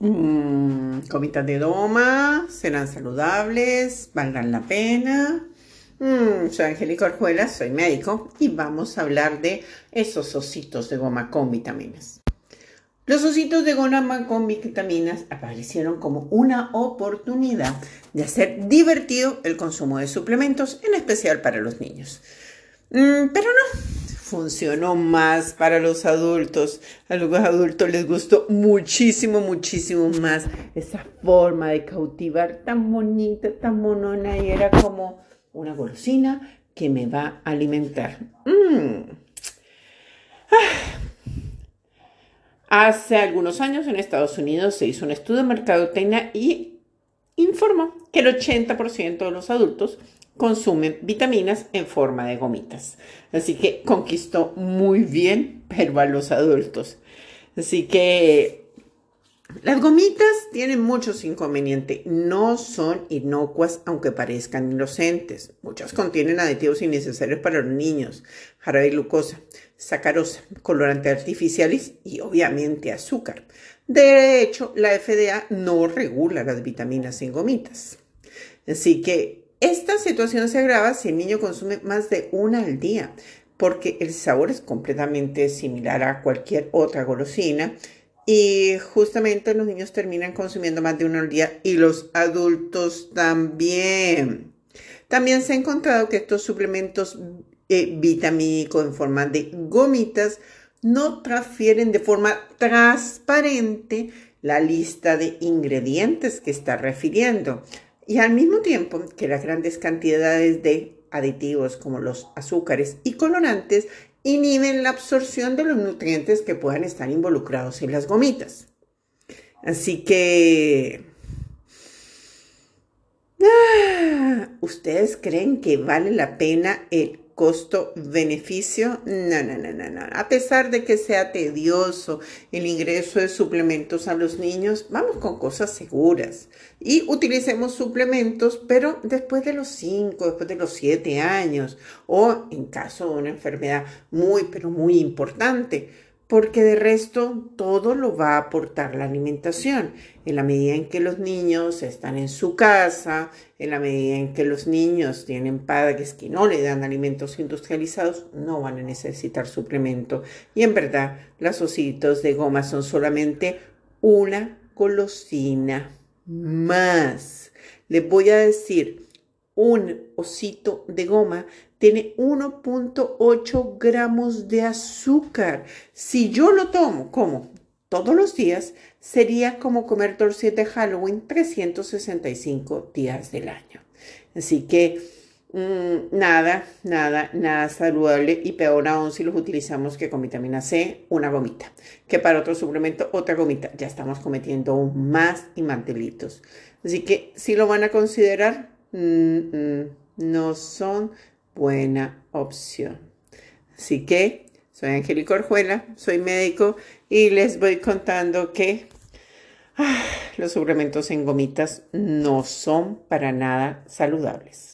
Mm, gomitas de doma, serán saludables, valdrán la pena. Mm, soy Angélica Orjuela, soy médico y vamos a hablar de esos ositos de goma con vitaminas. Los ositos de goma con vitaminas aparecieron como una oportunidad de hacer divertido el consumo de suplementos, en especial para los niños. Mm, pero no, funcionó más para los adultos. A los adultos les gustó muchísimo, muchísimo más esa forma de cautivar tan bonita, tan monona y era como una golosina que me va a alimentar. Mm. Ah. Hace algunos años en Estados Unidos se hizo un estudio de mercadotecnia y informó que el 80% de los adultos consumen vitaminas en forma de gomitas. Así que conquistó muy bien, pero a los adultos. Así que las gomitas tienen muchos inconvenientes. No son inocuas aunque parezcan inocentes. Muchas contienen aditivos innecesarios para los niños, jarabe de glucosa, sacarosa, colorantes artificiales y obviamente azúcar. De hecho, la FDA no regula las vitaminas en gomitas. Así que esta situación se agrava si el niño consume más de una al día, porque el sabor es completamente similar a cualquier otra golosina y justamente los niños terminan consumiendo más de una al día y los adultos también. También se ha encontrado que estos suplementos eh, vitamínicos en forma de gomitas no transfieren de forma transparente la lista de ingredientes que está refiriendo. Y al mismo tiempo que las grandes cantidades de aditivos como los azúcares y colorantes inhiben la absorción de los nutrientes que puedan estar involucrados en las gomitas. Así que... Ah, ¿Ustedes creen que vale la pena el costo-beneficio, no, no, no, no, no. A pesar de que sea tedioso el ingreso de suplementos a los niños, vamos con cosas seguras y utilicemos suplementos, pero después de los 5, después de los 7 años o en caso de una enfermedad muy, pero muy importante porque de resto todo lo va a aportar la alimentación. En la medida en que los niños están en su casa, en la medida en que los niños tienen padres que no le dan alimentos industrializados, no van a necesitar suplemento. Y en verdad, las ositos de goma son solamente una golosina más. Les voy a decir, un osito de goma tiene 1.8 gramos de azúcar. Si yo lo tomo como todos los días, sería como comer torcidas de Halloween 365 días del año. Así que mm, nada, nada, nada saludable y peor aún si los utilizamos que con vitamina C, una gomita. Que para otro suplemento, otra gomita. Ya estamos cometiendo más y más delitos. Así que si lo van a considerar, no son buena opción. Así que soy Angélica Orjuela, soy médico y les voy contando que ah, los suplementos en gomitas no son para nada saludables.